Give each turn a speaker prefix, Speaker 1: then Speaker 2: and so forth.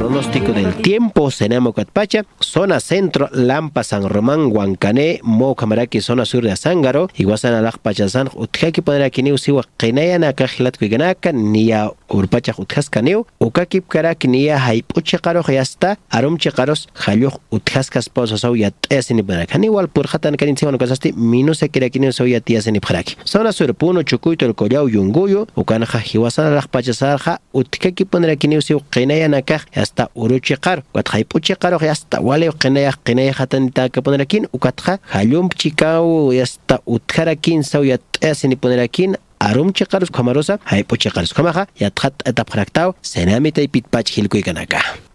Speaker 1: pronóstico del tiempo, Senamo Catpacha, zona centro, Lampa, San Román, Huancané, Mo Camaraki, zona sur de Azángaro, Iguazan Alaj Pachazan, Utjaki poner aquí Niu Siwa, Kinayana, Kajilat Kuiganaka, Nia Urpacha Utjaskaneu, Ukakip Karaki, Nia Haipuche Karo, Yasta, Arum Chekaros, Jaluk Utjaskas Pozo, Yat Esini Parakani, igual por Hatan Karin Siwan Kasasti, Minuse Kirakini, Soya Tiasini Paraki. Zona sur Puno, Chucuito, el Collao, Yunguyo, Ukanaja, Iguazan Alaj Pachazarja, Utkaki poner aquí Niu Siwa, asta uruchiqar watqay puchiqaroq asta waliw qinayaq qinayaqatan takapunarakin ukatqa hallumchikaw asta utkarakin saw yat'asinipunarakin arumchiqarus qamarosa haypuchiqarus qamaqa yatqat atapqraqtaw senamita pitpach hilkuykanaka